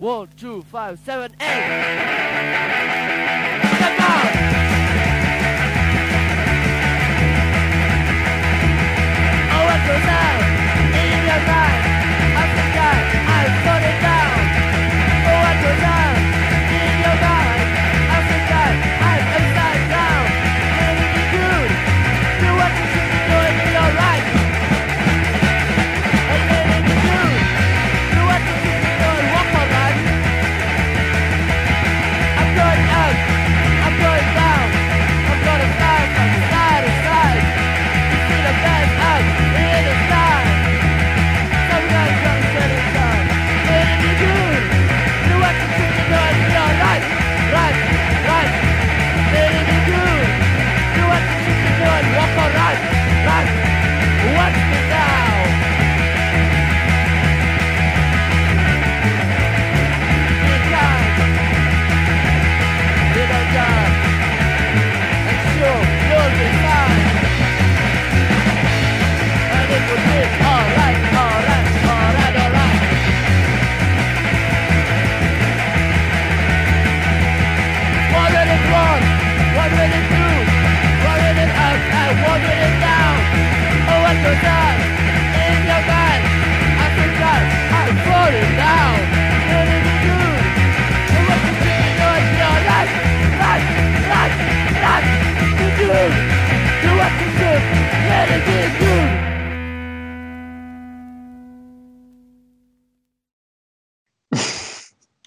One, two, five, seven, eight. Step out. Oh, what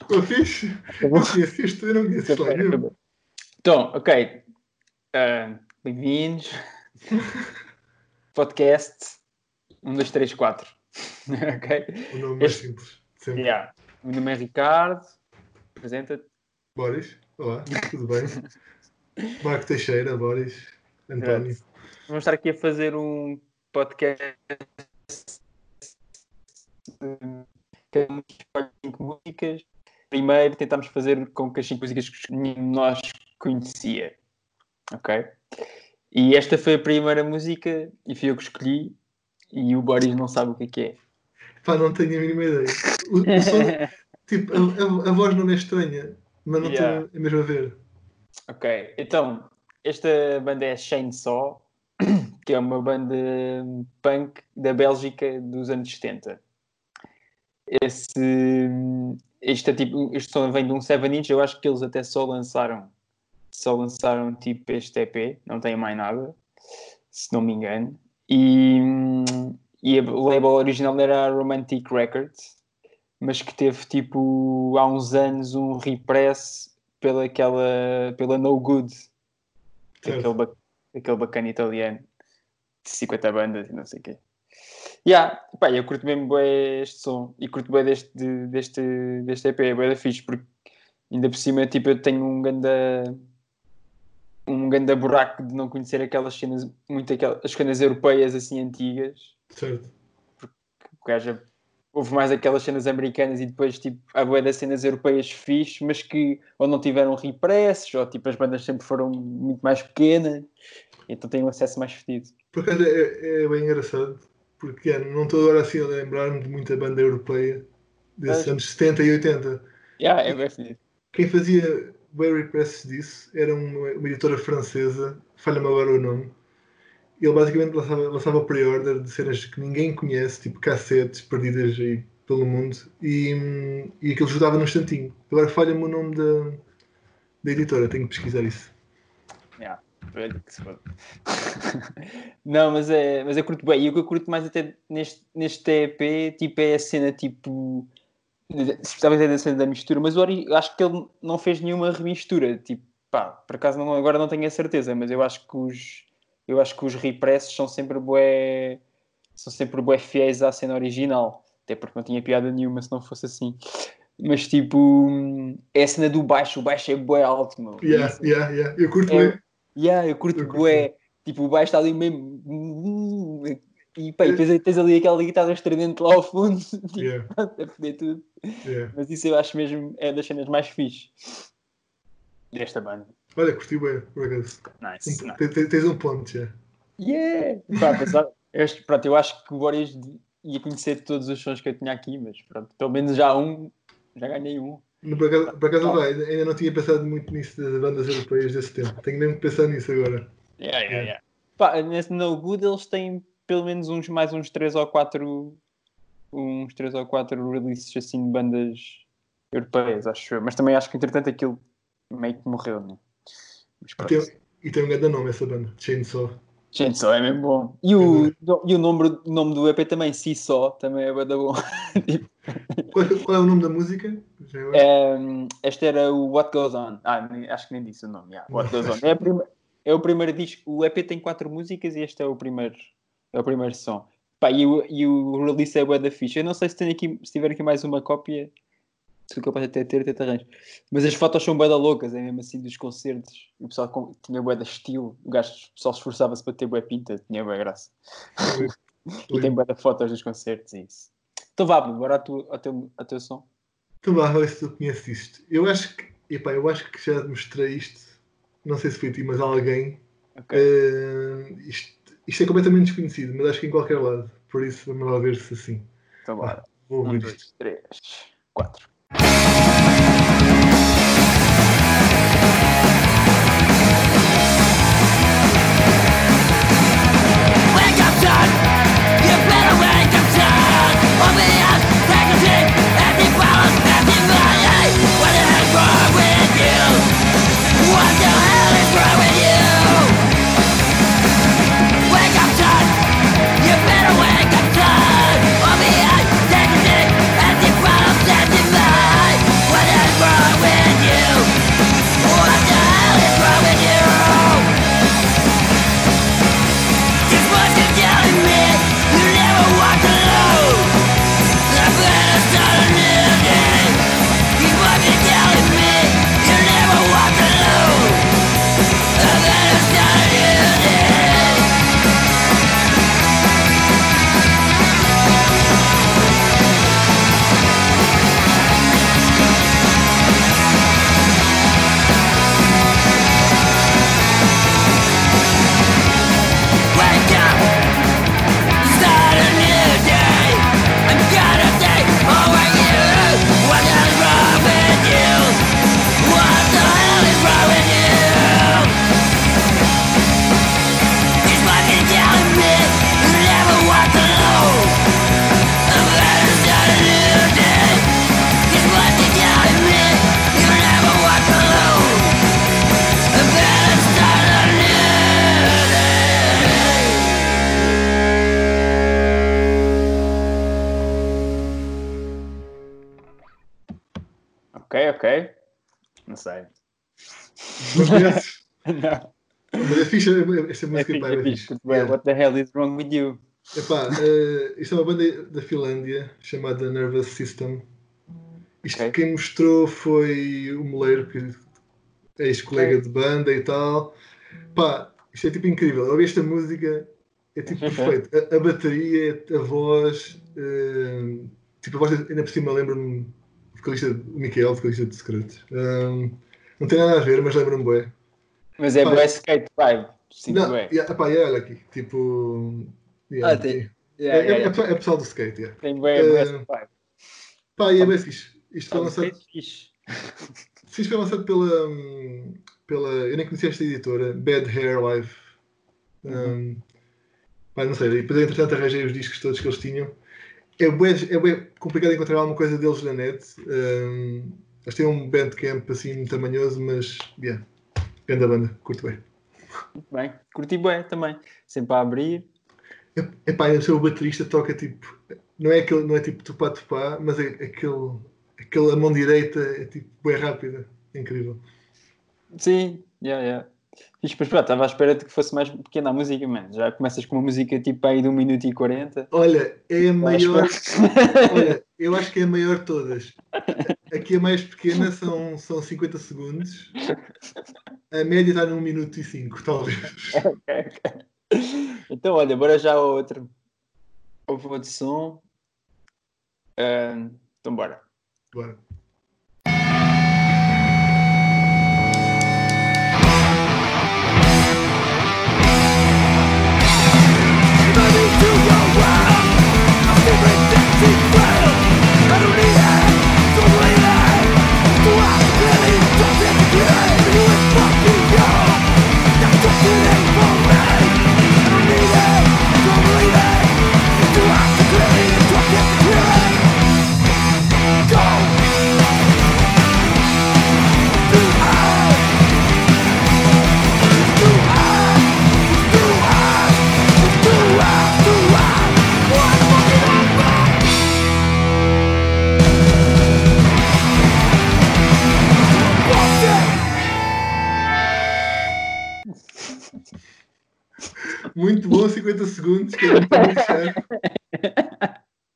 Ficou fixe? Sim, é fixe, tu não conheces lá nenhum. Então, ok. Ah, Bem-vindos. Podcast 1, 2, 3, 4. ok? O nome mais Este- simples. Sempre. Yeah. O meu nome é Ricardo. Apresenta-te. Boris, olá, tudo bem? Marco Teixeira, Boris, António. Vamos estar aqui a fazer um podcast. Um escolhe cinco músicas. Primeiro tentámos fazer com que as cinco músicas que nenhum de nós conhecia. Ok? E esta foi a primeira música e fui eu que escolhi. E o Boris não sabe o que é que é. Pá, não tenho a mínima ideia. O, o som, tipo, a, a- a voz não é estranha, mas não Yeah. estou a mesmo a ver. Ok, então, esta banda é Chainsaw, que é uma banda punk da Bélgica dos anos 70. Esse, este, é tipo, este som vem de um 7 inch, eu acho que eles até só lançaram, só lançaram tipo este EP, não tem mais nada, se não me engano. E, e o label original era a Romantic Records, mas que teve tipo há uns anos um repress pela, aquela, pela No Good, Certo. aquele, ba- aquele bacana italiano de 50 bandas e não sei o quê. Yeah, pá, eu curto mesmo bem este som e curto bem deste, deste, deste EP, é bué da fixe, porque ainda por cima tipo, eu tenho um ganda um ganda buraco de não conhecer aquelas cenas, muito aquelas as cenas europeias assim antigas Certo. o gajo houve mais aquelas cenas americanas e depois tipo há bué das cenas europeias fixe, mas que ou não tiveram repressos, ou tipo as bandas sempre foram muito mais pequenas, então têm um acesso mais fedido. Por acaso é, é bem engraçado, porque é, não estou agora assim a lembrar-me de muita banda europeia desses anos 70 e 80. Yeah, é. Quem fazia bem repress disso era uma, uma editora francesa, falha-me agora o nome. Ele basicamente lançava, lançava pre-order de cenas que ninguém conhece, tipo cassetes perdidas aí pelo mundo, e, e aquilo ajudava num instantinho. Agora falha-me o nome da, da editora, tenho que pesquisar isso. Yeah. Olha que se foda. Não, mas é, mas eu curto bem. E o que eu curto mais até neste, neste EP tipo, é a cena tipo. Dizer da cena da mistura, mas o Ori, acho que ele não fez nenhuma remistura. Tipo, pá, por acaso não, agora não tenho a certeza, mas eu acho que os eu acho que os repressos são sempre bué são sempre bué fiéis à cena original. Até porque não tinha piada nenhuma se não fosse assim. Mas tipo, é a cena do baixo, o baixo é bué alto, meu. Yeah, yeah, yeah. Eu curto É- bem. Yeah, eu curto Eu curto bué. Tipo, o baixo está ali mesmo. E pá, e depois tens ali aquela guitarra estridente lá ao fundo, tipo, Yeah, a foder tudo. yeah. Mas isso eu acho mesmo é das cenas mais fixe desta banda. Olha, curti bem, por acaso. Nice. Um- nice. te- te- Tens um ponto já. Yeah! Pá, pensar, acho- pronto, eu acho que o Boris ia conhecer todos os sons que eu tinha aqui, mas pronto, pelo menos já um Já ganhei um. Por acaso, por acaso vai, ainda não tinha pensado muito nisso das bandas europeias desse tempo. Tenho mesmo que pensar nisso agora. Yeah, yeah, yeah. Pá, nesse No Good eles têm pelo menos uns, mais uns 3 ou 4 uns 3 ou 4 releases assim de bandas europeias, acho eu. Mas também acho que entretanto aquilo meio que morreu, né? Mas E pronto. tem, e tem um grande nome essa banda, Chainsaw. Gente, só é mesmo bom. E o, e o nome, o nome do EP também, Si Só, também é bué da bom. Tipo, Qual, qual é o nome da música? Ehm, este era o What Goes On. Ah, acho que nem disse o nome. yeah, What Goes On. É, a prime- é o primeiro disco. O EP tem quatro músicas e este é o primeiro, é o primeiro som. Pá, e, o, e o release é bué da ficha. Eu não sei se, tenho aqui, se tiver aqui mais uma cópia, o capaz até ter, até arranjo. Mas as fotos são bué da loucas, é mesmo assim dos concertos. O pessoal com- tinha bué da estilo. O gajo, o pessoal esforçava-se para ter bué pinta, tinha bué graça. E tem bué da fotos dos concertos e isso. Então vá, bora ao teu, ao teu, som. Tu vá, ver se tu conheces isto. Eu acho que, epá, eu acho que já mostrei isto. Não sei se foi ti, mas alguém. Ok. Eh, isto, isto é completamente desconhecido, mas acho que em qualquer lado. Por isso, vamos lá ver se assim. Então bora. Vou Um, ouvir dois, isto. três, quatro. Wake up, son! Ok. Não sei. Não. Mas é fixe, esta É música pá, é é fixe. Yeah. What the hell is wrong with you? Epá, eh, isto é uma banda da Finlândia chamada Nervous System. Isto Ok. quem mostrou foi o Moleiro, que é ex-colega de banda e tal. Pá, isto é tipo incrível. Eu ouvi esta música, é tipo perfeito. A, a bateria, a voz, eh, tipo a voz, ainda por cima lembra-me do vocalista, Miquel, vocalista de Secretos. Um, não tem nada a ver, mas lembra-me bem. Mas é Pá, bué skate vibe. Sinto Não, bué. yeah, epá, yeah, olha aqui, tipo. yeah, Ah, tem- é, Yeah, é, yeah, é, yeah. é pessoal do skate, yeah. Tem bué, bué Eh, vibe. Pá, e é bem fixe. Isto foi lançado, fixe. sim, isto foi lançado pela, hum, pela. Eu nem conhecia esta editora, Bad Hair Live. Um, pá, não sei, e depois entretanto arranjei os discos todos que eles tinham. É bué, é bué complicado encontrar alguma coisa deles na net. Um, eles têm um bandcamp assim muito tamanhoso, mas. Yeah, grande banda, curto bem. Muito bem. Curti bué também. Sempre a abrir. Epá, eu sou o baterista, toca tipo. Não é, aquele, não é tipo tupá tupá, mas é aquele. Aquela mão direita é tipo bem rápida. É incrível. Sim, yeah, yeah. Fixe, mas pronto, estava à espera de que fosse mais pequena a música, mano. Já começas com uma música tipo aí de 1 minuto e 40. Olha, é a maior. Estava à Olha, eu acho que é a maior de todas. Aqui a mais pequena são, são 50 segundos. A média está num minuto e 5, talvez. Então, olha, bora já ao outro. Houve outro som. Ah, então, bora. Bora. Muito bom, 50 segundos, que é muito deixar.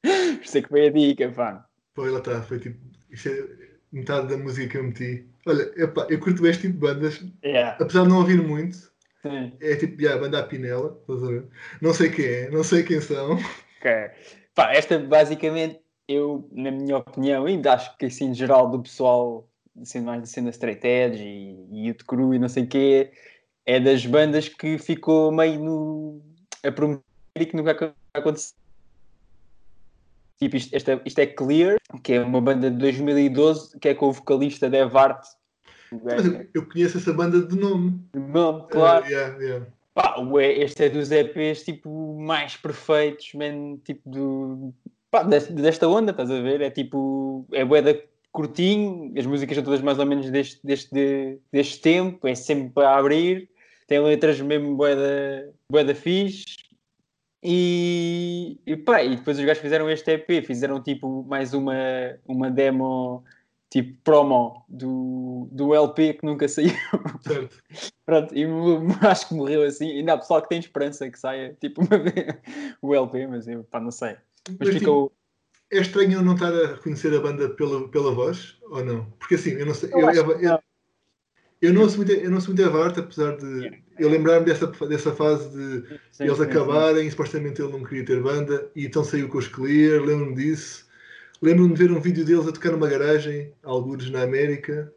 Por isso é que foi a dica, pá. Foi, lá está, foi tipo. Isto é metade da música que eu meti. Olha, epá, eu curto este tipo de bandas, Yeah. apesar de não ouvir muito. Sim. É tipo, já, a banda à Pinela, estás a ver? Não sei quem é, não sei quem são. Ok. Pá, esta basicamente, eu, na minha opinião, ainda acho que assim, em geral, do pessoal, assim, mais da cena Straight Edge e, e Youth Crew e não sei o quê, é das bandas que ficou meio no. a prometer e que nunca ac- aconteceu. Tipo, isto, esta, isto é Clear, que é uma banda de 2012, que é com o vocalista Dev Art. Mas eu, eu conheço essa banda de nome. de nome, claro. Eh, yeah, yeah. Pá, este é dos EPs tipo mais perfeitos, man, tipo do pá, desta, desta onda, estás a ver? É tipo, é boeda curtinho, as músicas são todas mais ou menos deste, deste, deste tempo, é sempre para abrir, tem letras mesmo boeda, boeda fixe. E, e, pá, e depois os gajos fizeram este EP, fizeram tipo mais uma, uma demo tipo promo do, do LP que nunca saiu. Certo. Pronto, e acho que morreu assim. Ainda há pessoal que tem esperança que saia tipo uma vez o LP, mas eu pá, não sei. Mas Mas, tipo, ficou. é estranho eu não estar a reconhecer a banda pela, pela voz, ou não? Porque assim, eu não sei. Eu Eu, eu, eu, não. ouço muito, eu não ouço muito a Vart, apesar de eu lembrar-me dessa, dessa fase de Sim, eles sim, acabarem, supostamente ele não queria ter banda, e então saiu com os Clear, lembro-me disso. Lembro-me de ver um vídeo deles a tocar numa garagem, alguns na América,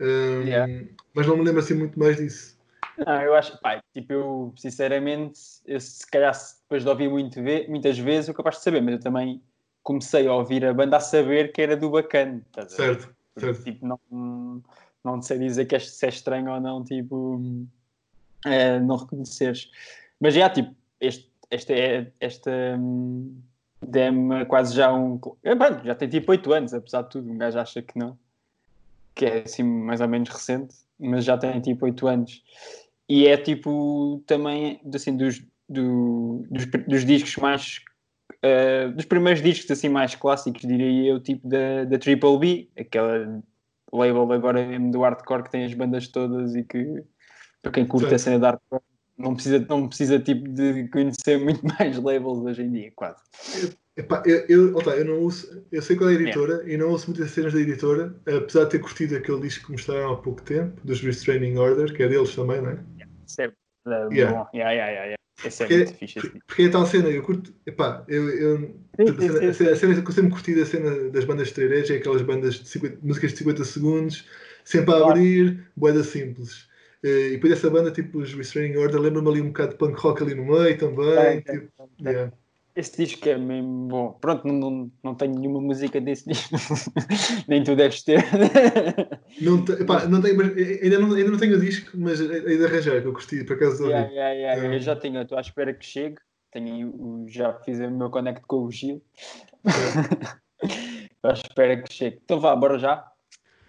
Hum, Yeah. mas não me lembro assim muito mais disso. sim. Não, eu acho, pá, tipo, eu sinceramente, eu, se calhar depois de ouvir muito muitas vezes, eu capaz de saber, mas eu também comecei a ouvir a banda a saber que era do bacana. Certo, certo. Tipo, não, não sei dizer que é, se é estranho ou não, tipo, eh, não reconheceres. Mas já, tipo, este, este é, esta hum, demo é quase já um. é, pronto, já tem tipo 8 anos, apesar de tudo, um gajo acha que não, que é assim mais ou menos recente, mas já tem tipo 8 anos. E é tipo também assim, dos, do- dos, dos discos mais. eh, dos primeiros discos assim mais clássicos, diria eu, tipo da, da Triple B, aquela label agora mesmo do hardcore que tem as bandas todas e que para quem curte a Certo. cena de hardcore não precisa, não precisa tipo de conhecer muito mais labels hoje em dia, quase. Epá, eu, eu, tá, eu não uso, eu sei qual é a editora e não ouço muitas cenas da editora, apesar de ter curtido aquele disco que mostraram há pouco tempo, dos Restraining Order, que é deles também, não é? É uh, Yeah. bom. Yeah, yeah, yeah, yeah. Esse é Porque, muito fixe. esse porque é tal cena, eu curto, epá, eu, eu Sim, a, sim, cena, sim, a cena- que eu sempre curti da cena das bandas de trailer é aquelas bandas de 50 músicas de 50 segundos, sempre a abrir, boeda simples. Eh, E depois essa banda, tipo os Restraining Order, lembra-me ali um bocado de punk rock ali no meio também. Tem, tipo, tem. yeah. Esse disco é mesmo bom. Pronto, não, não, não tenho nenhuma música desse disco. Nem tu deves ter. Não, te- não tenho, eh, ainda, não, ainda não tenho o disco, mas hei de arranjar, que eu curti, por acaso. Yeah, yeah, yeah, Yeah. Eu já tenho, estou à espera que chegue. Tenho, já fiz o meu connect com o Gil. Estou à espera que chegue. Então vá, bora já.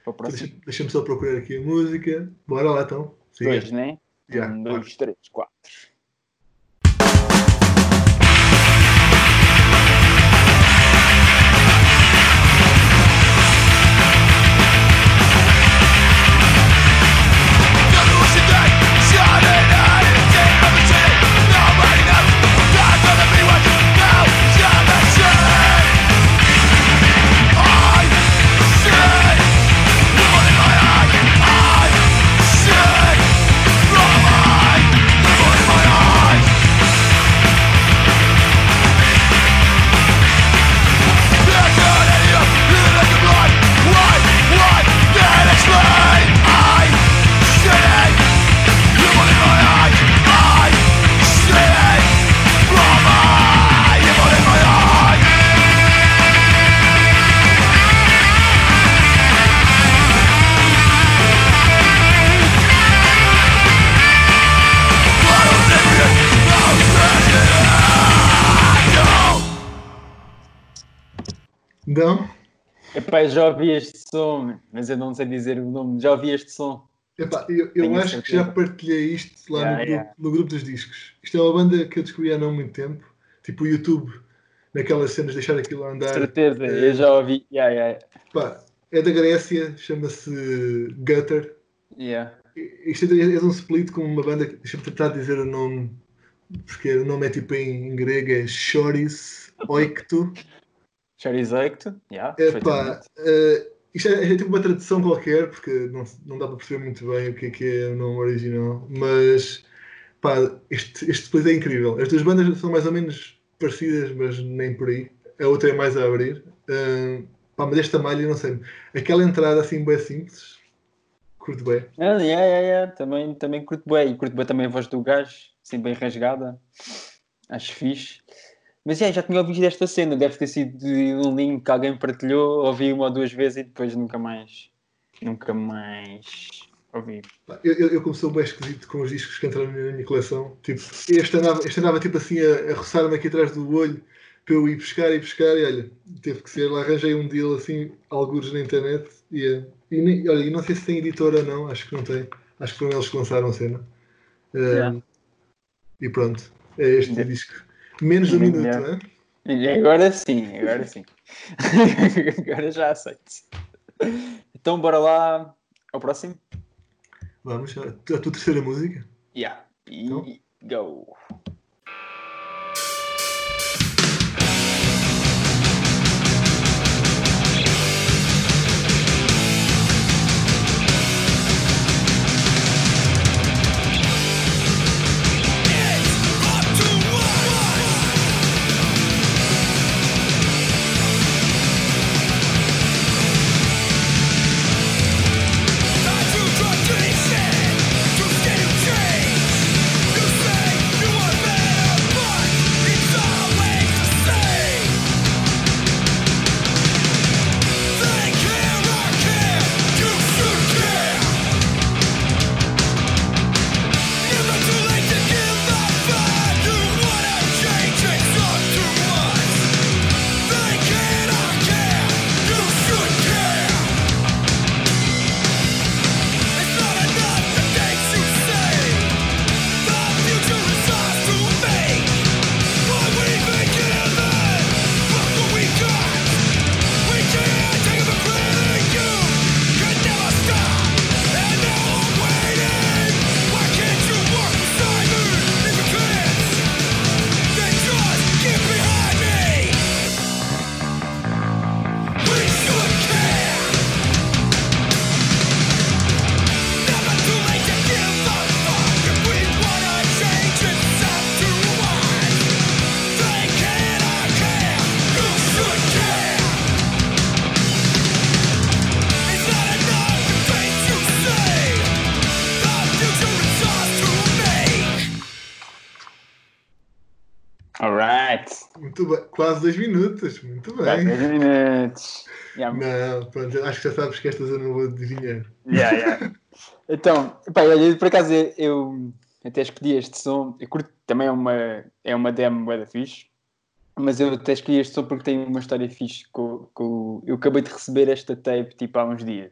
Para o próximo. Deixa- Deixa-me só procurar aqui a música. Bora lá então. Siga. Dois, né? Yeah, um, dois, três, quatro. Epá, já ouvi este som, mas eu não sei dizer o nome. Já ouvi este som. Epá, eu, eu acho que já certeza. partilhei isto lá Yeah, no, grupo, yeah. no grupo dos discos. Isto é uma banda que eu descobri há não muito tempo. Tipo o YouTube, naquelas cenas de deixar aquilo a andar. Certeza, Eh, eu já ouvi. Yeah, yeah, Pá, é da Grécia, chama-se Gutter. Isto é, é um split com uma banda. Deixa-me tentar dizer o nome porque o nome é tipo em grego, é Choris Oikto. Charizecto, yeah, Epá, eh, isto é, é tipo uma tradução qualquer, porque não, não dá para perceber muito bem o que é que é o nome original, mas pá, este, este depois é incrível. As duas bandas são mais ou menos parecidas, mas nem por aí. A outra é mais a abrir. Eh, pá, mas esta malha, não sei, aquela entrada assim bem simples, curto bem. Ah, yeah, yeah, yeah. Também, também curto bem. E curto bem também a voz do gajo, assim bem rasgada. Acho fixe. Mas yeah, já tinha ouvido esta cena, deve ter sido de um link que alguém partilhou, ouvi uma ou duas vezes e depois nunca mais. Nunca mais ouvi. Eu, eu, eu sou bem esquisito com os discos que entraram na minha coleção. Tipo, este andava, este andava tipo assim a, a roçar-me aqui atrás do olho para eu ir buscar e buscar e olha, teve que ser. Lá arranjei um deal assim, algures na internet e, eh, e, nem- olha, e não sei se tem editora ou não, acho que não tem. Acho que foram eles que lançaram a cena. Yeah. E pronto, é este Yeah. disco. Menos de um minuto, é? E agora sim, agora sim. agora já aceito. Então bora lá ao próximo. Vamos, a, a tua terceira música. Yeah. E Então. go. Quase dois minutos, muito bem. 10 minutos. Yeah. Não, pronto, acho que já sabes que estas eu não vou adivinhar. Yeah, yeah. Então, pá, olha, por acaso eu, até escolhi este som. Eu curto, também é uma, é uma demo da fixe. Mas eu até escolhi este som porque tem uma história fixe. Com, com, eu acabei de receber esta tape tipo há uns dias.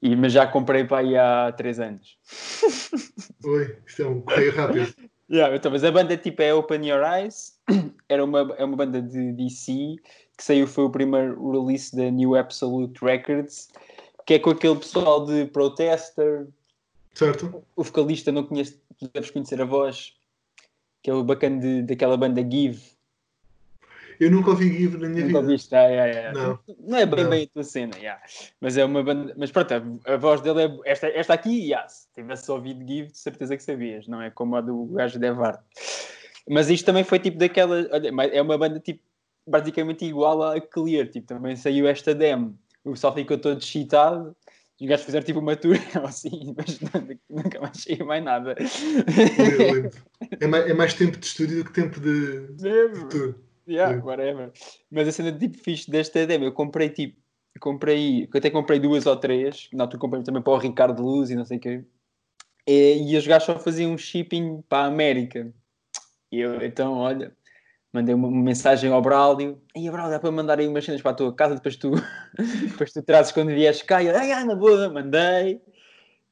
E, mas já comprei para aí há 3 anos. Oi, isto é um correio rápido. Yeah, então, mas a banda tipo é Open Your Eyes, era uma, é uma banda de DC que saiu, foi o primeiro release da New Absolute Records, que é com aquele pessoal de Protester, Certo? o vocalista, não conheço, tu deves conhecer a voz, que é o bacana de, daquela banda Give. Eu nunca ouvi Give na minha Nunca vida. ouviste? Ah, yeah, yeah. Não. Não é bem Não. bem a tua cena, yeah. mas é uma banda. Mas pronto, a, a voz dele é. Esta, esta aqui, yeah, se tivesse ouvido Give, de certeza que sabias, não é como a do gajo de. Mas isto também foi tipo daquela. Olha, é uma banda tipo basicamente igual a Clear, tipo, também saiu esta demo. O pessoal ficou todo excitado. Os gajos fizeram tipo uma tour ou assim, mas nunca- mais saiu mais nada. É mais, é mais tempo de estúdio do que tempo de, de tour. Yeah, whatever. Mas a cena tipo fixe desta demo, eu comprei tipo, comprei, eu até comprei duas ou três, na altura comprei também para o Ricardo Luz e não sei o quê. E, e os gajos só faziam um shipping para a América. E eu, então, olha, mandei uma, mensagem ao Braulio, e a Braulio, dá para mandar aí umas cenas para a tua casa, depois tu, depois tu trazes quando vieres cá, e eu, ai, ai, na boa, mandei.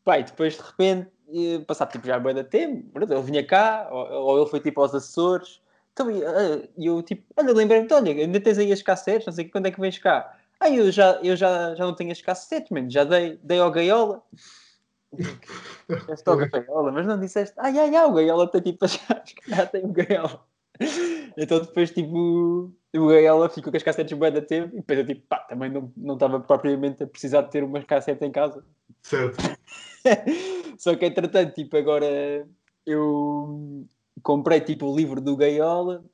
Pai, depois de repente, eh, passado tipo já bem da tempo, ele vinha cá, ou, ou ele foi tipo aos Açores, então, e, ah, e eu tipo, olha, lembrei-me, olha, ainda tens aí as cassetes, não sei quando é que vens cá. Ah, eu já, eu já, já não tenho as cassetes, mano, já dei, dei ao Gaiola. Disseste logo a gaiola, mas não disseste, ai ai ai, o gaiola tem tipo as já tem o gaiola. Então depois tipo o gaiola ficou com as cassetes bué da tempo e depois eu tipo, pá, também não não estava propriamente a precisar de ter uma cassete em casa. Certo. Só que entretanto, tipo, agora eu comprei tipo o livro do Gaiola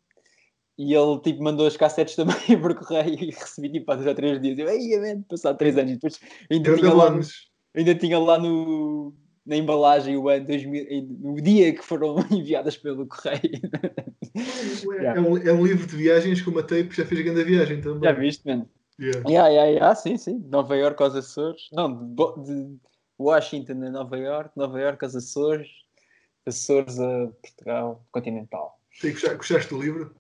e ele tipo mandou as cassetes também por correio e recebi tipo há dois ou três dias. Eu, ei, man, passado três anos depois ainda Grande tinha, lá. Ainda tinha lá no, na embalagem o ano 2000, e no dia que foram enviadas pelo correio. É, um, é um livro de viagens com uma tape que já fez grande viagem também. Já viste, mano? Yeah. Yeah, yeah, yeah. Ah, sim, sim. Nova York aos Açores. Não, de, Washington a Nova York, Nova York aos Açores, Açores a Portugal continental. E gostaste, do livro?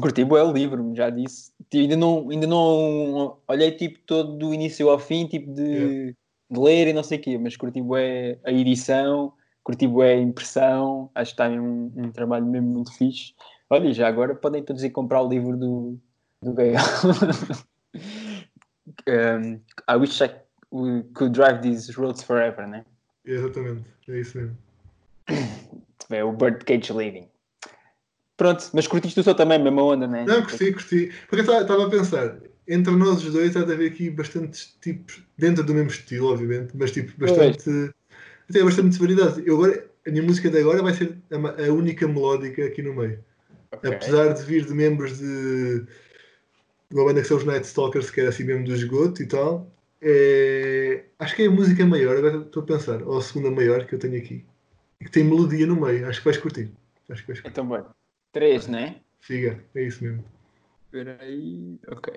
Curti bué o livro, já disse. Tipo, Ainda não, ainda não olhei tipo todo do início ao fim, tipo de, de ler e não sei o quê, mas curti bué a edição, curti bué a impressão, acho que está um, um trabalho mesmo muito fixe. Olha, já agora podem todos ir comprar o livro do, do Gael. um, I wish I could drive these roads forever, né? Exatamente, é isso mesmo. É o Birdcage Living. Pronto, mas curtiste o seu também, mesma onda, né? Não, curti, curti. Porque eu estava a pensar, entre nós os dois há de haver aqui bastantes tipos, dentro do mesmo estilo, obviamente, mas tipo, bastante. Até bastante variedade. Eu agora, a minha música de agora vai ser a, a única melódica aqui no meio. Ok. Apesar de vir de membros de, de uma banda que são os Night Stalkers, que era assim mesmo do esgoto e tal, é, acho que é a música maior, agora estou a pensar, ou a segunda maior que eu tenho aqui, e que tem melodia no meio. Acho que vais curtir. Acho que vais curtir. Então, bem. Três, né? Siga, é isso mesmo. Espera aí. Ok.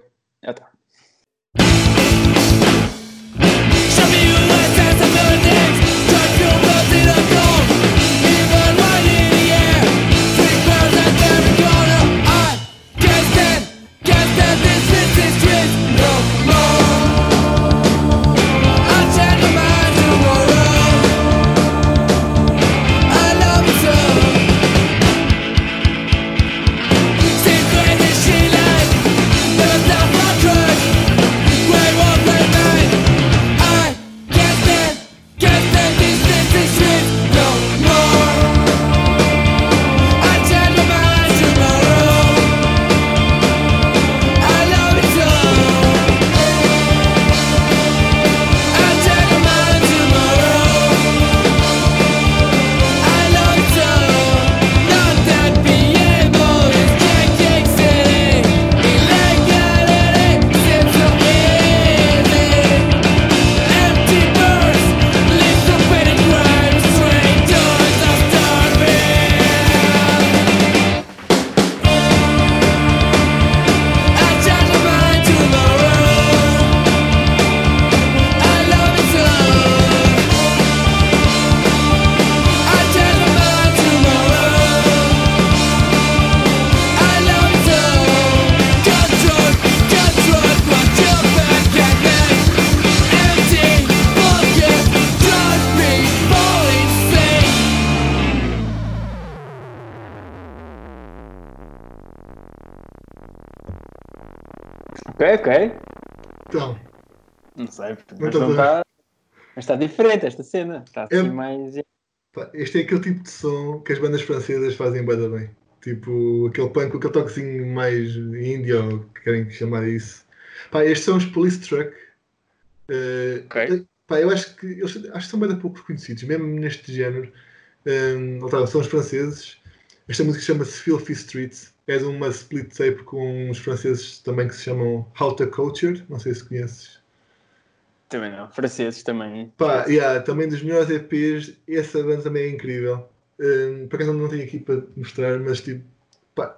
Ok, ok. Então, Não sei, mas não está. Mas está diferente esta cena. Está assim É- mais. este é aquele tipo de som que as bandas francesas fazem bem bem. Tipo, aquele punk, aquele toquezinho mais índio, ou que querem chamar isso. Pá, estes são os Police Truck. Eh, Ok. pá, eu acho que eles acho que são bem pouco reconhecidos, mesmo neste género. Um, lá está, são os franceses. Esta música chama-se Filthy Streets. É de uma split tape com uns franceses também que se chamam to Culture. Não sei se conheces. Também não. Franceses também. Pá, yeah, também dos melhores EPs, essa banda também é incrível. Um, por acaso não tenho aqui para mostrar, mas tipo, pá,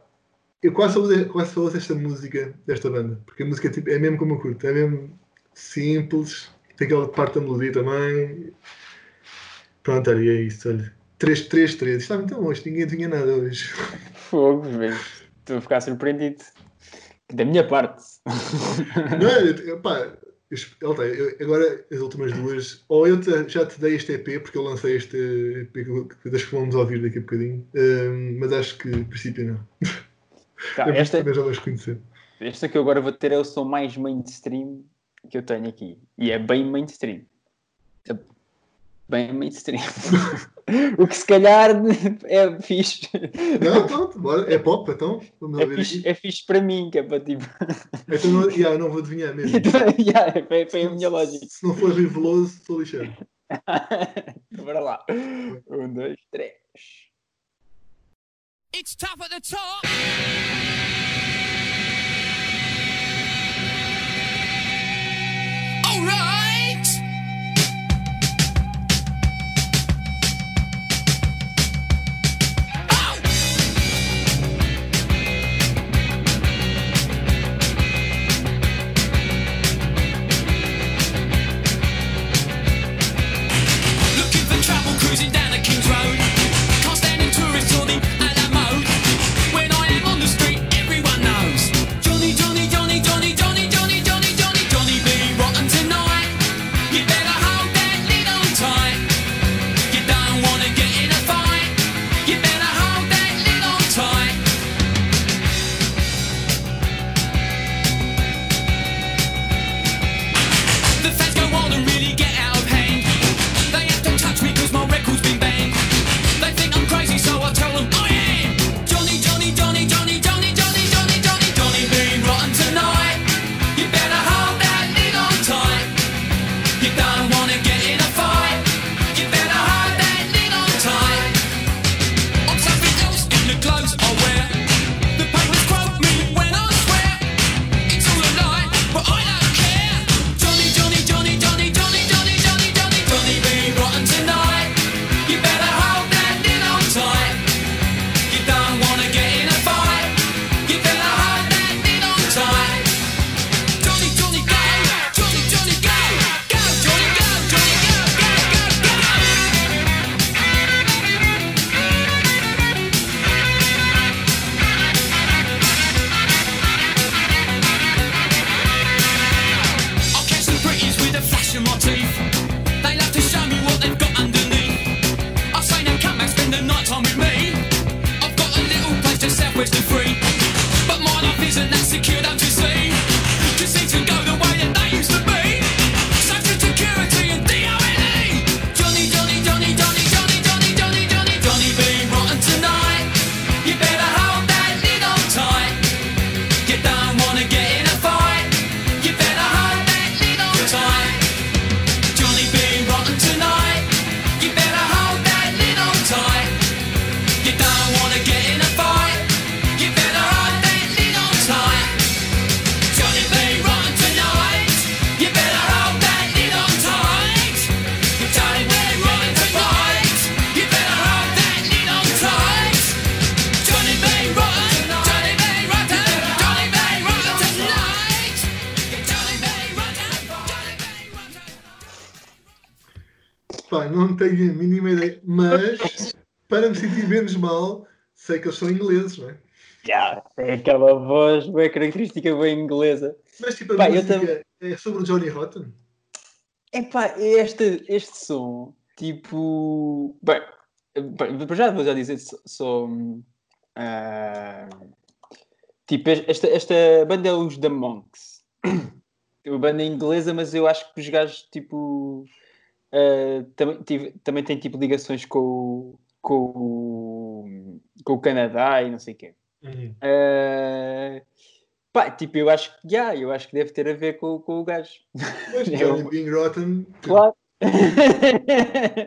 eu quase só, uso, quase só esta música desta banda, porque a música tipo, é mesmo como eu curto, é mesmo simples, tem aquela parte da melodia também. Pronto, olha, é isso, olha. 3, 3, 3, isto está muito longe, ninguém tinha nada hoje. Fogo, velho. Estou a ficar surpreendido. Da minha parte. Não é? Pá, agora as últimas duas, ou eu te- já te dei este EP, porque eu lancei este EP que, das que vamos ouvir daqui a bocadinho, hum, mas acho que, em princípio, não. Tá, Eu esta, já vais conhecer. esta que eu agora vou ter é o som mais mainstream que eu tenho aqui. E é bem mainstream. Bem mainstream. o que se calhar é fixe. Não, pronto, bora. É pop, então. Vamos É ver fixe, é fixe para mim, que é para tipo. Então, não, yeah, não vou adivinhar mesmo. yeah, foi, foi a minha lógica. Se não for riveloso, estou lixado. Bora lá. Um, dois, três. It's tough at the top. All music down. Sei que eles são ingleses, não é? Yeah, é aquela voz bem característica, bem inglesa. Mas, tipo, a Pá, música é sobre o Johnny Rotten? Epá, este, este som, tipo. Bem, bem, para já vou já dizer só. só, hum, ah, tipo, esta, esta banda é os The Monks. É uma banda inglesa, mas eu acho que os gajos, tipo. ah, também, tive- também têm tipo ligações com, com, o- com o Canadá e não sei o quê. Uhum. Ah, pá, tipo, eu acho que já, eu acho que deve ter a ver com, com o gajo. Pois, Eu- Johnny Being Rotten. Claro.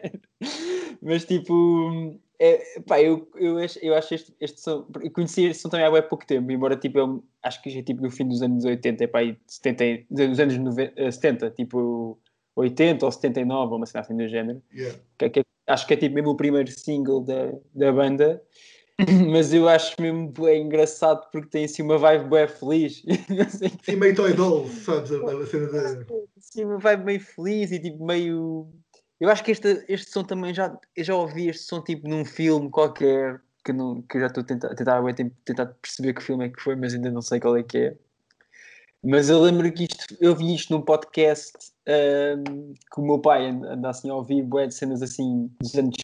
Mas tipo, é, pá, eu, eu, acho, eu acho este, este som. Eu conheci este som também há bem pouco tempo, embora tipo, eu acho que já é tipo no fim dos anos 80, pá, e 70, dos anos 90, eh, 70, tipo 80 ou 79, ou uma cena assim do género. Yeah. Que, é- que é- acho que é tipo mesmo o primeiro single da, da banda. Mas eu acho mesmo bué engraçado porque tem assim uma vibe bué feliz. Sim, meio Toy Dolls, sabes? A, a cena da. Sim, uma vibe meio feliz e tipo meio. Eu acho que este, este som também já. Eu já ouvi este som tipo num filme qualquer que, não, que eu já estou a tentar, a tentar, tempo tentar perceber que filme é que foi, mas ainda não sei qual é que é. Mas eu lembro que isto, eu vi isto num podcast ahm, que o meu pai anda anda assim a ouvir bué de cenas assim dos anos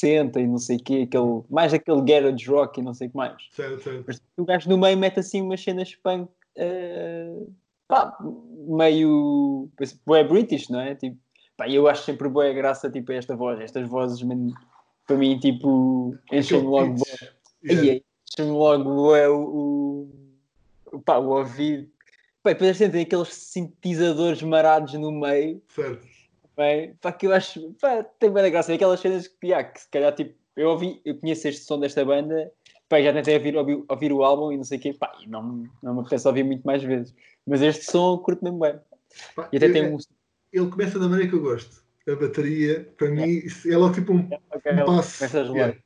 60 e não sei o quê, aquele, mais aquele garage rock e não sei o que mais. Certo, certo. Mas o gajo no meio mete assim umas cenas punk eh, pá, meio é British, não é? Tipo, Pá, eu acho sempre boa graça, tipo, esta voz. Estas vozes, man, para mim, tipo, enchem-me logo boa. Yeah. Enchem-me logo é o, o, pá, o ouvido. Pá, depois sentem aqueles sintetizadores marados no meio. Certo. Bem, pá, que eu acho, pá, tem bem da graça. Aquelas cenas que, ah, que se calhar, tipo, eu ouvi, eu conheço este som desta banda, pá, já tentei ouvir, ouvir, ouvir o álbum e não sei o quê, pá, e não, não me apetece ouvir muito mais vezes. Mas este som eu curto mesmo bem. Pá, E até tem um. Ele começa da maneira que eu gosto. A bateria, para mim, isso é logo tipo um, Ok, um passo. começa a rolar.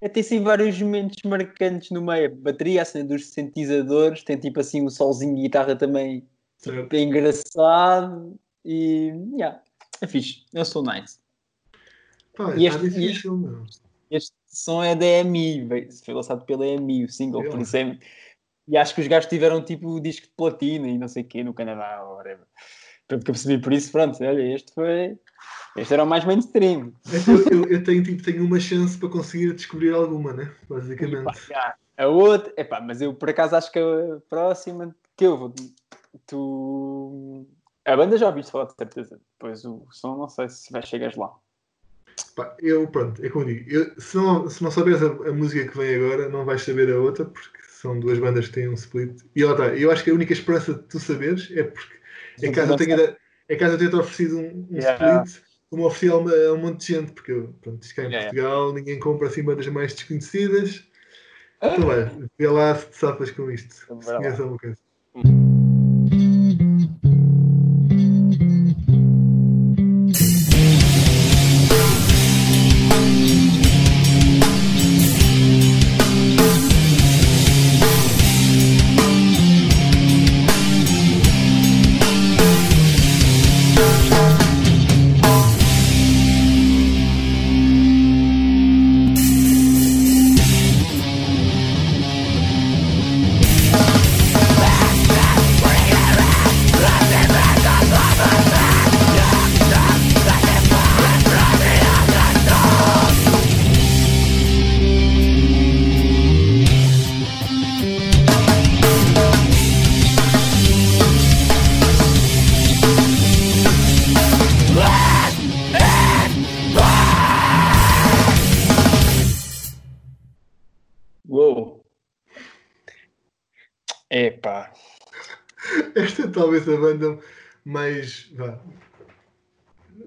É, tem assim vários momentos marcantes no meio. A bateria, a cena dos sintetizadores, tem tipo assim um solzinho de guitarra também Certo. engraçado e. Yeah, é fixe. Eu sou nice. Pá, E está este- difícil, não. Este som é da EMI, foi lançado pela EMI, o single, por isso é. E acho que os gajos tiveram tipo o disco de platina e não sei o quê no Canadá, ou whatever. Pelo que eu percebi por isso, pronto, olha, este foi. Este era o mais mainstream. Então, eu, eu tenho, tipo, tenho uma chance para conseguir descobrir alguma, né? E, pá, Basicamente. já, a outra, epá, mas eu por acaso acho que a próxima que eu vou. Tu. A banda já ouviste falar de certeza. Depois o som não sei se vai chegar lá. Pá, eu, pronto, é como digo. Eu, se, não, se não souberes a, a música que vem agora, não vais saber a outra, porque são duas bandas que têm um split. E lá está. Eu acho que a única esperança de tu saberes é porque é caso eu tenha, é caso eu tenha-te oferecido um, um Yeah. split, como ofereci a, uma- a um monte de gente, porque eu, pronto, isto cá em Yeah, Portugal, ninguém compra assim bandas mais desconhecidas. Então vai, vê lá se te safas com isto. Se conheces alguma coisa. Uou!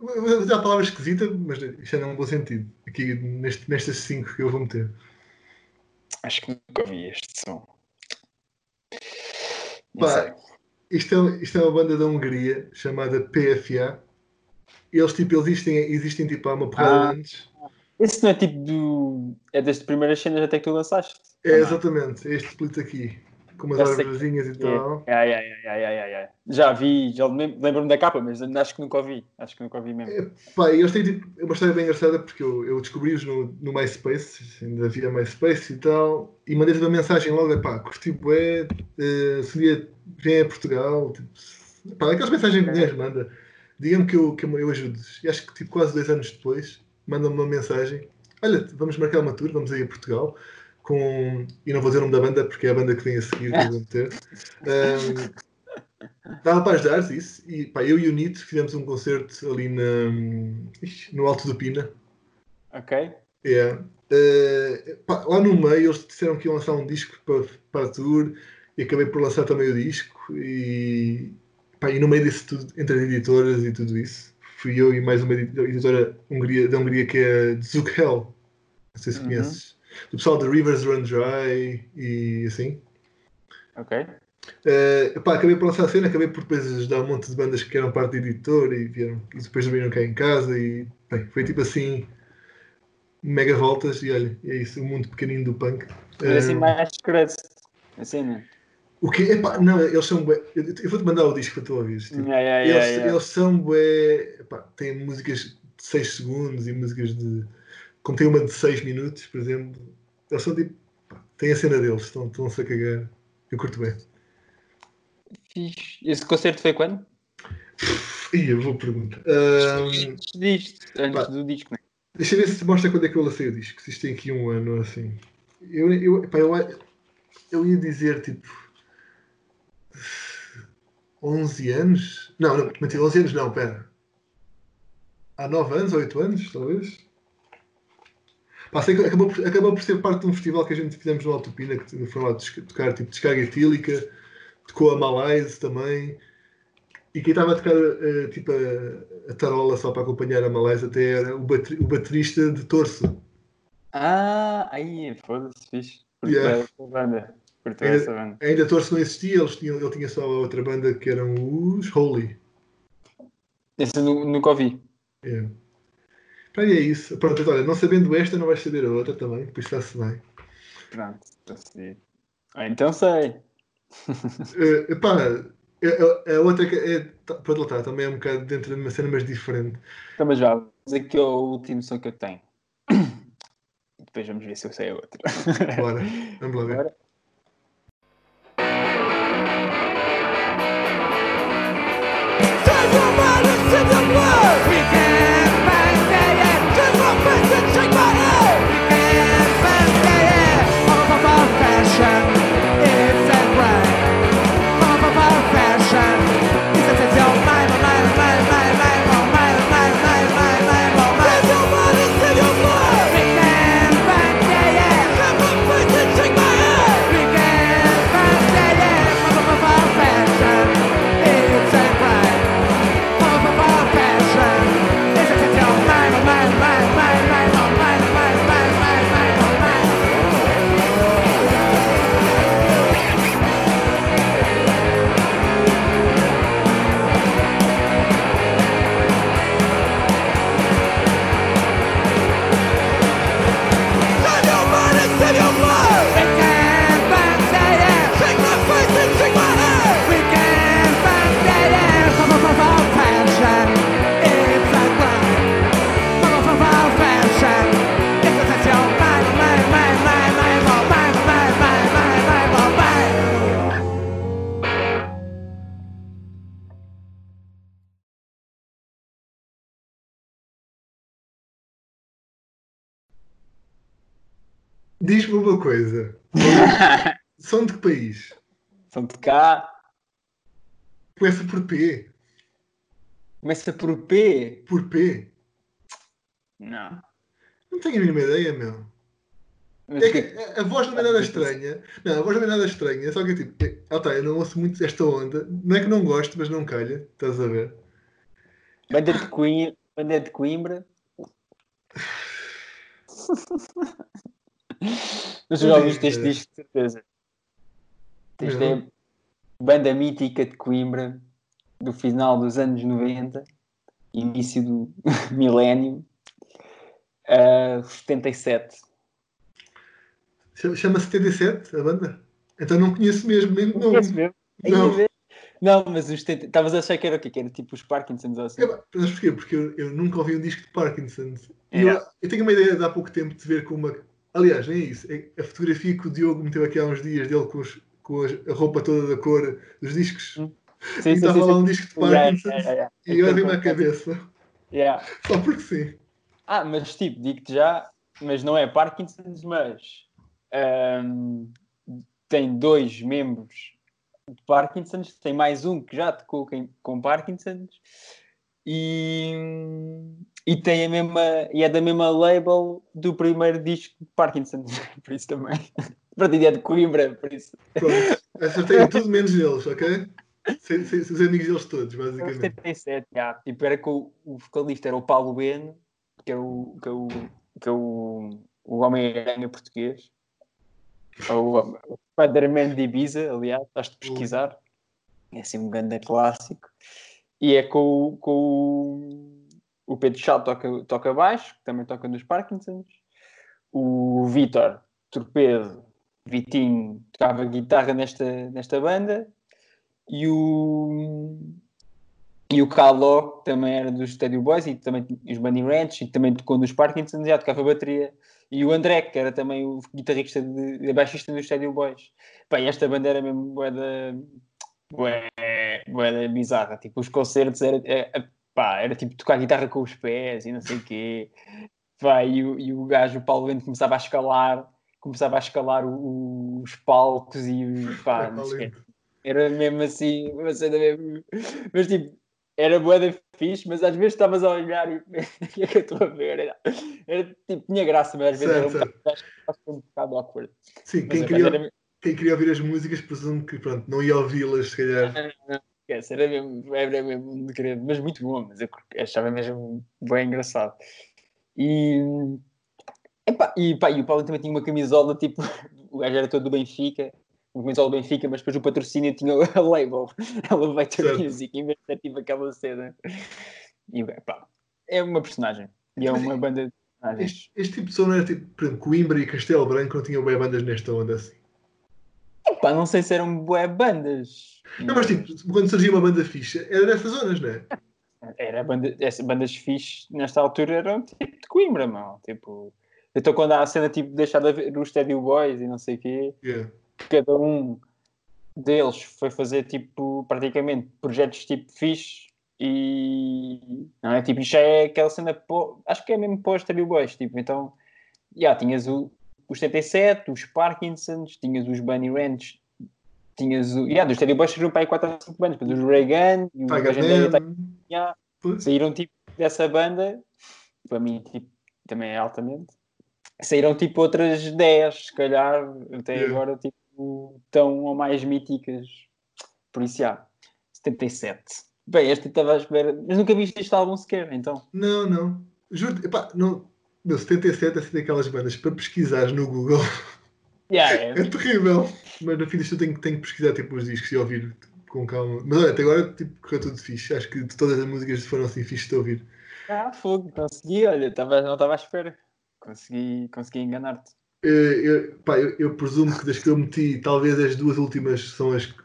Usar a palavra esquisita, mas isto é num bom sentido. Aqui neste, nestas cinco que eu vou meter. Acho que nunca ouvi este som. Não Pá. Isto é, isto é uma banda da Hungria chamada PFA. Eles, tipo, eles existem, existem tipo, há uma porrada Ah. anos. Esse não é tipo do. É das primeiras cenas até que tu lançaste? É exatamente, é este split aqui. Com umas árvorezinhas e É, tal. é, é. Já vi, já lem- lembro-me da capa, mas acho que nunca ouvi. Acho que nunca ouvi mesmo. É, pá, e eles têm tipo, uma história bem engraçada porque eu, eu descobri-os no, no MySpace, ainda havia MySpace e tal, e mandei-lhes uma mensagem logo, pá, curti bué, uh, se dia vem a Portugal, tipo, pá, aquelas mensagens que gajo manda, diga-me que eu, que eu, eu ajudo-vos. E acho que tipo, quase dois anos depois, mandam-me uma mensagem, olha, vamos marcar uma tour, vamos aí a Portugal, com, e não vou dizer o nome da banda porque é a banda que vem a seguir que vou meter. Um, Dava para ajudar isso. E pá, eu e o Nito fizemos um concerto ali na, no Alto do Pina. Ok? Yeah. Eh, pá, lá no meio eles disseram que iam lançar um disco para, para a tour e acabei por lançar também o disco. E, pá, e no meio disso tudo, entre as editoras e tudo isso, fui eu e mais uma edi- editora Hungria, da Hungria que é Zug Hell. Não sei se Uhum. conheces. Do pessoal de Rivers Run Dry e assim. Ok? Uh, pá, acabei por lançar a cena, acabei por depois ajudar um monte de bandas que eram parte do editor e, vieram, e depois viram cá em casa e bem, foi tipo assim mega voltas e olha, é isso, o mundo pequenino do punk. Mas assim Uh, mais cresce. Assim, né? o que epá, não, eles são bué, eu, vou-te mandar o disco para tu ouvires. Tipo, Yeah, yeah, eles, yeah. eles são bué, epá, têm músicas de 6 segundos e músicas de como tem uma de 6 minutos, por exemplo. Eles são tipo, têm a cena deles, estão- estão-se a cagar. Eu curto bem. Fixe. Esse concerto foi quando? Ih, eu vou perguntar. Um, Antes disto, antes pá. do disco, né? Deixa eu ver se te mostra quando é que eu lancei o disco. Se isto tem aqui um ano assim. Eu, eu, pá, eu, eu ia dizer tipo. 11 anos? Não, não, mentira, 11 anos não, pera. há 9 anos, 8 anos, talvez. Pá, sei que acabou, por, acabou por ser parte de um festival que a gente fizemos no Altopina, que foi lá tocar tipo descarga etílica, tocou a Malaise também. E quem estava a tocar eh, tipo a, a tarola só para acompanhar a Malaise até era o, bate- o baterista de Torso. Ah, aí, foda-se, fixe. Curto Yeah. essa banda. Curto Ainda- essa banda. Ainda Torso não existia, eles tinham, ele tinha só a outra banda que eram os Holy. Esse eu nu- nunca ouvi. É. Pá, e é isso. Pronto, então, olha, não sabendo esta, não vais saber a outra também, por isso está-se bem. Pronto, sei. Ah, então sei. Uh, pá, a, a- outra que é, tá, pode lá estar, também é um bocado dentro de uma cena, mas diferente. Então, mas vá, mas aqui é o último som que eu tenho. E depois vamos ver se eu sei a outra. Bora, vamos lá ver. Bora. Send your mind and send your blood. We can país? São de cá. Começa por P. Começa por P. Por P. Não. Não tenho a mínima ideia, meu. Mas É que que- a, a voz não é nada estranha. Não, a voz não é nada estranha. Só que tipo, é, ah, tá, eu não ouço muito esta onda. Não é que não gosto, mas não calha. Estás a ver? Banda de Coimbra. Banda de Coimbra. Mas já ouviste este disco de certeza. Isto é banda mítica de Coimbra do final dos anos 90, início do milénio, uh, 77. Chama- Chama-se 77, a banda? Então não conheço mesmo. Nem, não, Conhece mesmo? não. Não, mas os 70 estavas a achar que era o quê? Que era tipo os Parkinsons ou assim? É, mas porquê? Porque eu, eu nunca ouvi um disco de Parkinson. E É. Eu, eu tenho uma ideia de há pouco tempo de ver com uma. Aliás, nem é isso. É a fotografia que o Diogo meteu aqui há uns dias dele com, os- com a roupa toda da cor dos discos. Hum. e estava lá um disco de Yeah, Parkinson. yeah, yeah, E yeah. olha-me à cabeça. Yeah. Só porque sim. Ah, mas tipo, digo-te já, mas não é Parkinson's, mas ahm, tem dois membros de Parkinson's, tem mais um que já tocou com, Parkinson's e, e tem a mesma e é da mesma label do primeiro disco de Parkinson's, por isso também. Para ti é de Coimbra, por isso. Pronto. Acertei em tudo menos neles, ok? Sem, sem, sem os amigos deles todos, basicamente. 77, já. Tipo, era que o, o vocalista era o Paulo Bueno, que é o, que é o, que é o, o Homem-Aranha português. Ou o Spider-Man de Ibiza, aliás, estás de pesquisar. É assim um grande clássico. E é com, o- com o, o Pedro Chal toca, toca baixo, que também toca nos Parkinsons. O Vitor Torpedo, Vitinho, tocava guitarra nesta, nesta banda. E o, e o Caló, também era dos Stadio Boys e também os Bunny Ranch e também tocou nos Parkinsons, já tocava bateria. E o André, que era também o guitarrista de, de baixista dos Stadio Boys. E esta banda era mesmo boeda, boeda bizarra. Tipo, os concertos era, é- pá, era tipo tocar guitarra com os pés e não sei o quê. Pá, e, o, e o gajo, o Paulo Bento, começava a escalar, começava a escalar o- os palcos e pá, É, não. Era mesmo assim, uma cena mesmo. Mas tipo, era boa da fixe, mas às vezes estavas a olhar e o que é que eu estou a ver? Era, era, tipo, tinha graça, mas às vezes era um Certo, bocado, foi um bocado awkward. Sim, quem mas queria, era, quem queria ouvir as músicas presumo que pronto, não ia ouvi-las, se calhar. esquece, era mesmo, era mesmo um segredo, mas muito bom, mas eu achava mesmo bem engraçado. E, epá, e, pá, e o Paulo também tinha uma camisola, tipo, o gajo era todo do Benfica, uma camisola do Benfica, mas depois o patrocínio tinha a label, Elevator Certo. Music, em vez de tipo aquela cena. E, epá, é uma personagem, e é uma banda de personagens. Este, este tipo de som não era tipo, por exemplo, Coimbra e Castelo Branco não tinham bem bandas nesta onda assim. Epá, não sei se eram bué bandas. Não, mas tipo, quando surgia uma banda ficha, era nessas zonas, não é? Era banda, essas bandas fixe nesta altura eram tipo de Coimbra, mano. Tipo, então quando há a cena tipo deixar de haver os Stadio Boys e não sei o quê, Yeah. cada um deles foi fazer tipo praticamente projetos tipo fixe e não é tipo, isto já é aquela cena pô, acho que é mesmo pós Stadio Boys, tipo, então já tinhas o, os 77, os Parkinsons, tinhas os Bunny Ranch, tinhas o. Yeah, dos Stadio Boys saíram para aí 4 ou 5 bandas, depois os Reagan e Legendário Pagaman. Yeah. Saíram tipo dessa banda, para mim tipo, também é altamente. Saíram tipo outras 10, se calhar, até Yeah. agora tipo, tão ou mais míticas. Por isso, já, 77. Bem, esta estava à espera, mas nunca viste este álbum sequer, então. Não, não. Juro, epá, não. Meu, 77 é assim daquelas bandas para pesquisares no Google. Yeah, é. É terrível. Mas no fim disto eu tenho, tenho que pesquisar tipo, os discos e ouvir com calma. Mas olha, até agora tipo, correu tudo fixe. Acho que todas as músicas foram assim fixe de ouvir. Ah, fogo, consegui, olha, tava, não estava à espera. Consegui, consegui enganar-te. Eh, Eu, pá, eu, eu presumo que das que eu meti, talvez as duas últimas são as que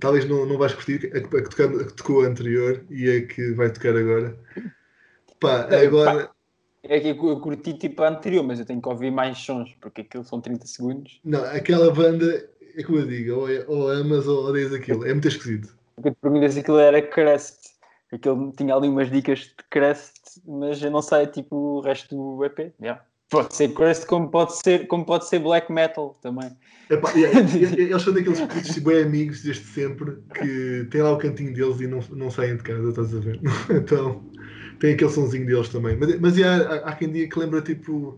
talvez não, não vais curtir, a, que- a que tocou- a que tocou anterior e a que vai tocar agora. Pá, agora. É que eu curti tipo a anterior, mas eu tenho que ouvir mais sons, porque aquilo são 30 segundos. Não, aquela banda, é como eu digo, ou, é- ou amas ou odeias aquilo. É muito esquisito. Porque te pergunto se aquilo era crust. Aquilo tinha ali umas dicas de crust, mas eu não sei tipo o resto do EP. Yeah. Pode ser crust como pode ser, como pode ser black metal também. Epá, yeah, e- e- eles são daqueles putos tipo, bem amigos desde sempre que têm lá o cantinho deles e não, não saem de casa, estás a ver? Então tem aquele sonzinho deles também. Mas, mas yeah, há, há quem diga que lembra tipo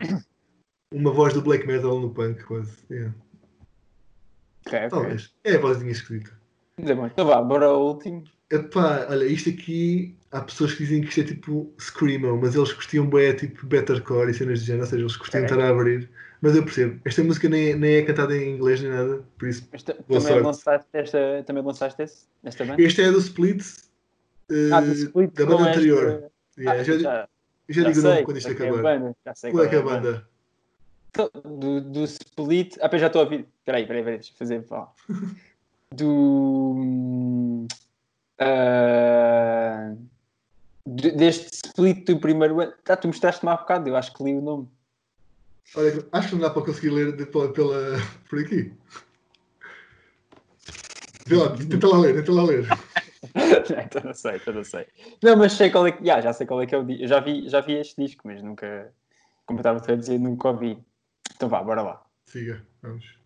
uma voz do black metal no punk, quase. Yeah. Ok, ok. Talvez. É a vozinha é bom. Então vá, bora ao último. Epá, olha, isto aqui há pessoas que dizem que isto é tipo Screamo, mas eles curtiam bem tipo Bettercore e cenas de género, ou seja, eles curtiam Ok. estar a abrir. Mas eu percebo, esta música nem, nem é cantada em inglês nem nada, por isso. Mas ta- Boa também sorte. lançaste, esta, também lançaste esse, esta banda? Este é do Split, eh, Ah, do Split da banda esta- anterior. Ah, Yeah, já, já, já, já digo o nome quando isto qual é é acabar. banda, já sei Qual é que é a a banda? Então, Do, do Split. Ah, já estou a ouvir. Espera aí, espera aí, espera aí, deixa eu fazer. Do. ah, de- deste Split do primeiro ano. Tá, tu mostraste-me há bocado, eu acho que li o nome. Olha, acho que não dá para conseguir ler de- pela, pela- por aqui. Vê lá, tenta lá ler, tenta lá ler. então não sei, então não sei. Não, mas sei qual é que. Já, já sei qual é que é o disco. Já vi, já vi este disco, mas nunca. Como eu estava a dizer, nunca ouvi. Então vá, bora lá. Siga, vamos.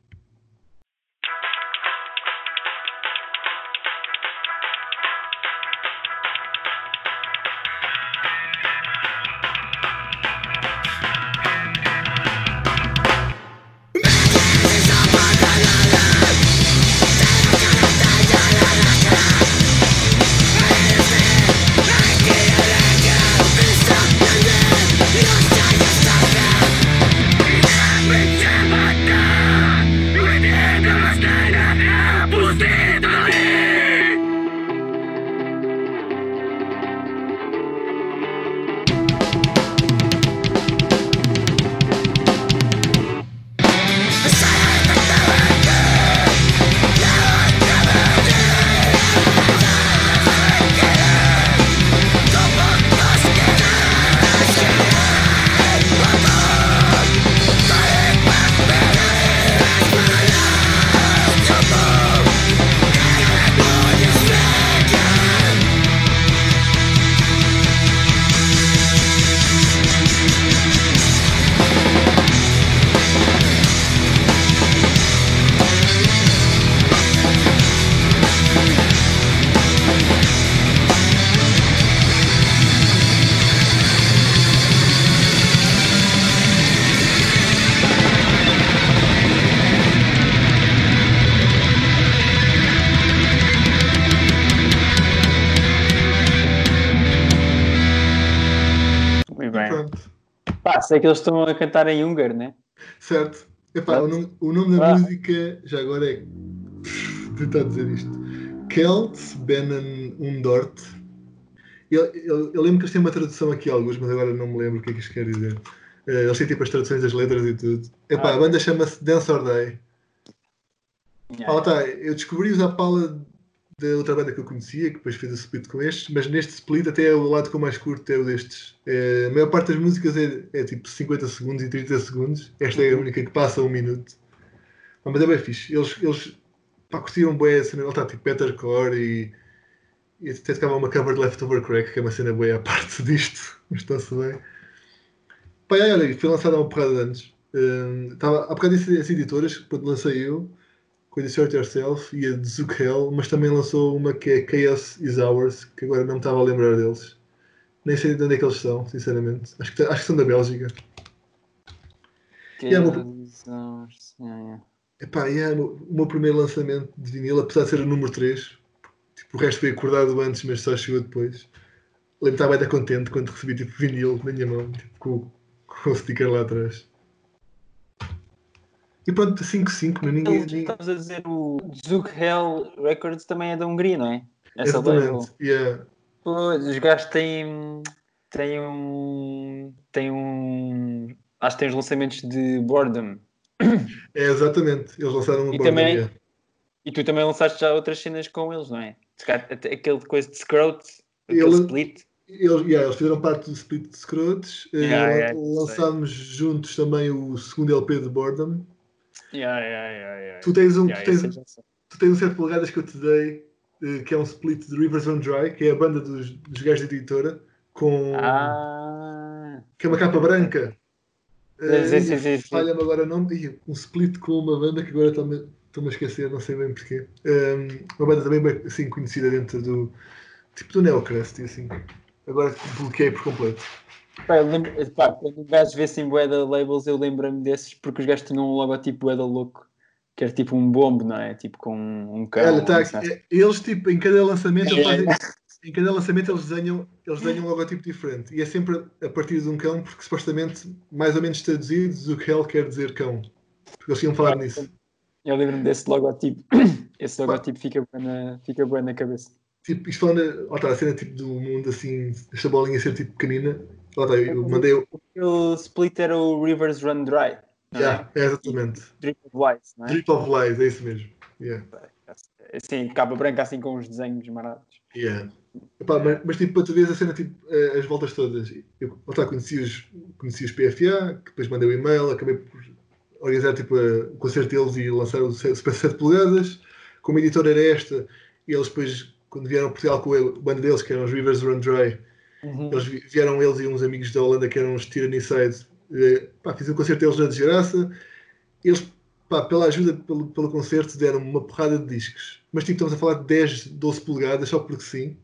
Sei que eles estão a cantar em húngaro, né? Certo. Epá, o, nome, o nome da Ah. música, já agora é. Tentar dizer isto. Kelt Bennen Undort. Eu, eu, eu lembro que eles têm uma tradução aqui, alguns, mas agora não me lembro o que é que isto quer dizer. Eh, eles têm tipo as traduções das letras e tudo. Epá, Ah. a banda chama-se Dance or Die. Yeah. Ah, tá. Eu descobri usar pala da outra banda que eu conhecia, que depois fez o split com estes, mas neste split até é o lado que eu mais curto é o destes. É, a maior parte das músicas é, é tipo 50 segundos e 30 segundos. Esta é a única que passa um minuto. Ah, mas é bem fixe. Eles, eles pá, curtiram bem a cena. Ele está tipo Bettercore e, e até tocava uma cover de Leftover Crack, que é uma cena bem à parte disto. Mas está-se bem. Pá, olha, foi lançado há uma porrada de anos. Hum, tava, há bocado disse as editoras, quando lancei eu, com a Insert Yourself e a de Zook Hell, mas também lançou uma que é Chaos is Ours, que agora não me estava a lembrar deles. Nem sei de onde é que eles são, sinceramente. Acho que, acho que são da Bélgica. Que Yeah, são- yeah, yeah. Epá, é o meu primeiro lançamento de vinil, apesar de ser o número 3, tipo, o resto foi acordado antes, mas só chegou depois. Lembro-me de estar bem contente quando recebi tipo vinil na minha mão, tipo, com, com o sticker lá atrás. E pronto, 5-5, mas ninguém. Ninguém... Estavas a dizer o Zug Hell Records também é da Hungria, não é? Essa. Exatamente. Yeah. Pois, os gajos têm, têm um. têm um. Acho que têm os lançamentos de Boredom. É, exatamente. Eles lançaram um E Boredom, também-. E tu também lançaste já outras cenas com eles, não é? Aquele coisa de Scroat, aquele Ele- split. Eles, yeah, eles fizeram parte do Split de Scrotes. Eh, Yeah, lan- yeah, lançámos juntos também o segundo LP de Boredom. Yeah, yeah, yeah. Tu tens um, tu tens, sei. tu tens um 7 polegadas que eu te dei, eh, que é um split de Rivers Run Dry, que é a banda dos, dos gajos da editora, com, Ah, que é uma capa branca. Eh, Sim, sim, e sim. Falha-me agora o nome. Um split com uma banda que agora estou-me a esquecer, não sei bem porquê. Um, uma banda também bem assim, conhecida dentro do tipo do Neocrest e assim. Agora bloqueei por completo. Pá, eu lembro, pá, quando o gajo vê assim de labels, eu lembro-me desses porque os gajos tinham um logotipo de louco, que era tipo um bombo, não é? Tipo com um cão. Olha, tá aqui, é, eles tipo, em cada lançamento eles É. fazem, em cada lançamento eles desenham, eles desenham um logotipo diferente. E é sempre a partir de um cão, porque supostamente, mais ou menos traduzido, o que hell quer dizer cão. Porque eles tinham falado nisso. Eu lembro-me desse logotipo. Esse logotipo fica bué na, fica bué na cabeça. Tipo, isto falando, lá está, a cena tipo do mundo assim, esta bolinha ser tipo pequenina. Lá eu mandei. o- O split era o Rivers Run Dry. é? Yeah, é exatamente. Drip of Lights, não é? Drip of Lies, é isso mesmo. Yeah. Assim, capa branca, assim com os desenhos marados. Yeah. Epá, mas, mas, tipo, para tu veres a cena, tipo, eh, as voltas todas. Eu está, conheci, os, conheci os PFA, que depois mandei o e-mail, acabei por organizar tipo, a- o concerto deles e lançar o Super 7 polegadas. Como a editora era esta, e eles depois, quando vieram a Portugal com o bando deles, que eram os Rivers Run Dry, eles vi- vieram eles e uns amigos da Holanda que eram os Tyrannicide. Eh, pá, fiz o concerto deles na desgraça. Eles, pá, pela ajuda pelo, pelo concerto, deram uma porrada de discos. Mas tipo, estamos a falar de 10, 12 polegadas, só porque sim.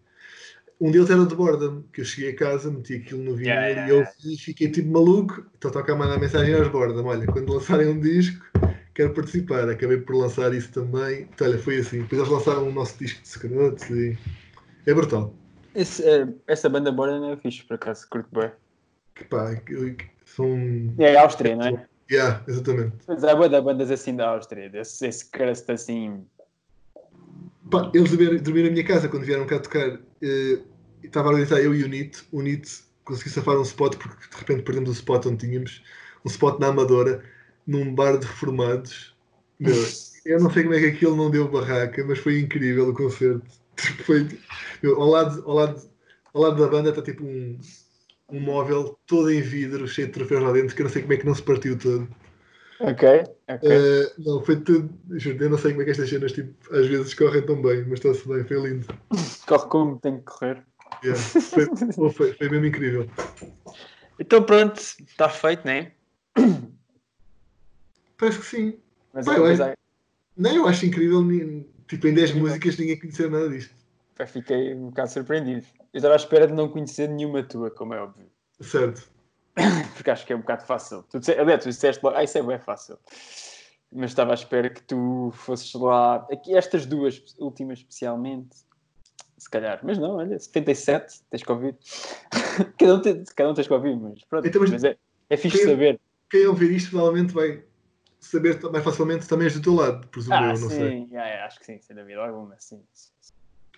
Um deles era de Boredom, que eu cheguei a casa, meti aquilo no vinil Yeah, e eu fiquei tipo maluco. Então toca a mandar mensagem aos Boredom: olha, quando lançarem um disco, quero participar. Acabei por lançar isso também. Então, olha, foi assim. Depois eles lançaram o nosso disco de secretos e é brutal. Esse, eh, essa banda Borden é fixe, por acaso, curto bem. Que pá, são. É Áustria, não é? Yeah, exatamente. Mas há de bandas assim da Áustria, desse, esse crust assim. Pá, eles dormiram, na minha casa quando vieram cá tocar. eh, estava a organizar eu e o Nito. O Nito conseguiu safar um spot porque de repente perdemos o spot onde tínhamos. Um spot na Amadora, num bar de reformados. Meu, eu não sei como é que aquilo não deu barraca, mas foi incrível o concerto. Foi, meu, ao, lado, ao, lado, ao lado da banda está tipo um, um móvel todo em vidro, cheio de troféus lá dentro, que eu não sei como é que não se partiu todo. Ok, ok. Eh, não, foi tudo. Juro, eu não sei como é que estas cenas tipo, às vezes correm tão bem, mas está-se bem, foi lindo. Corre como tem que correr. Yeah, Foi, foi, foi mesmo incrível. Então pronto, está feito, né? Parece que sim. Mas Vai, é coisa. Nem eu acho incrível, tipo, em 10 músicas ninguém conhecer nada disto. pá, Fiquei um bocado surpreendido. Eu estava à espera de não conhecer nenhuma tua, como é óbvio. Certo. Porque acho que é um bocado fácil. Tu disse, aliás, tu disseste logo, ah, isso é bem fácil. Mas estava à espera que tu fosses lá. Aqui, estas duas últimas, especialmente, se calhar. Mas não, olha, 77, tens que ouvir. cada, um tem, cada um tens que ouvir, mas pronto. Então, mas- mas é, é fixe Quem- saber. Quem ouvir isto provavelmente vai saber mais facilmente também és do teu lado, presumo Ah, eu, não sei. sim, é, acho que sim, sem dúvida alguma, sim.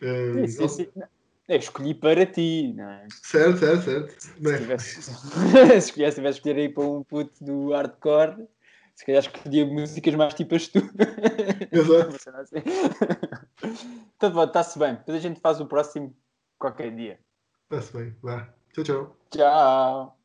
Eh, Sim, sim. Não, Eu escolhi para ti, não é? Certo, certo, certo. Se tivesse, se tivesse escolher aí para um puto do hardcore, se calhar escolhia músicas mais tipo as tu. Exato. Assim. Então, está-se bem. Depois a gente faz o próximo qualquer dia. Está-se bem. Vá. Tchau, tchau. Tchau!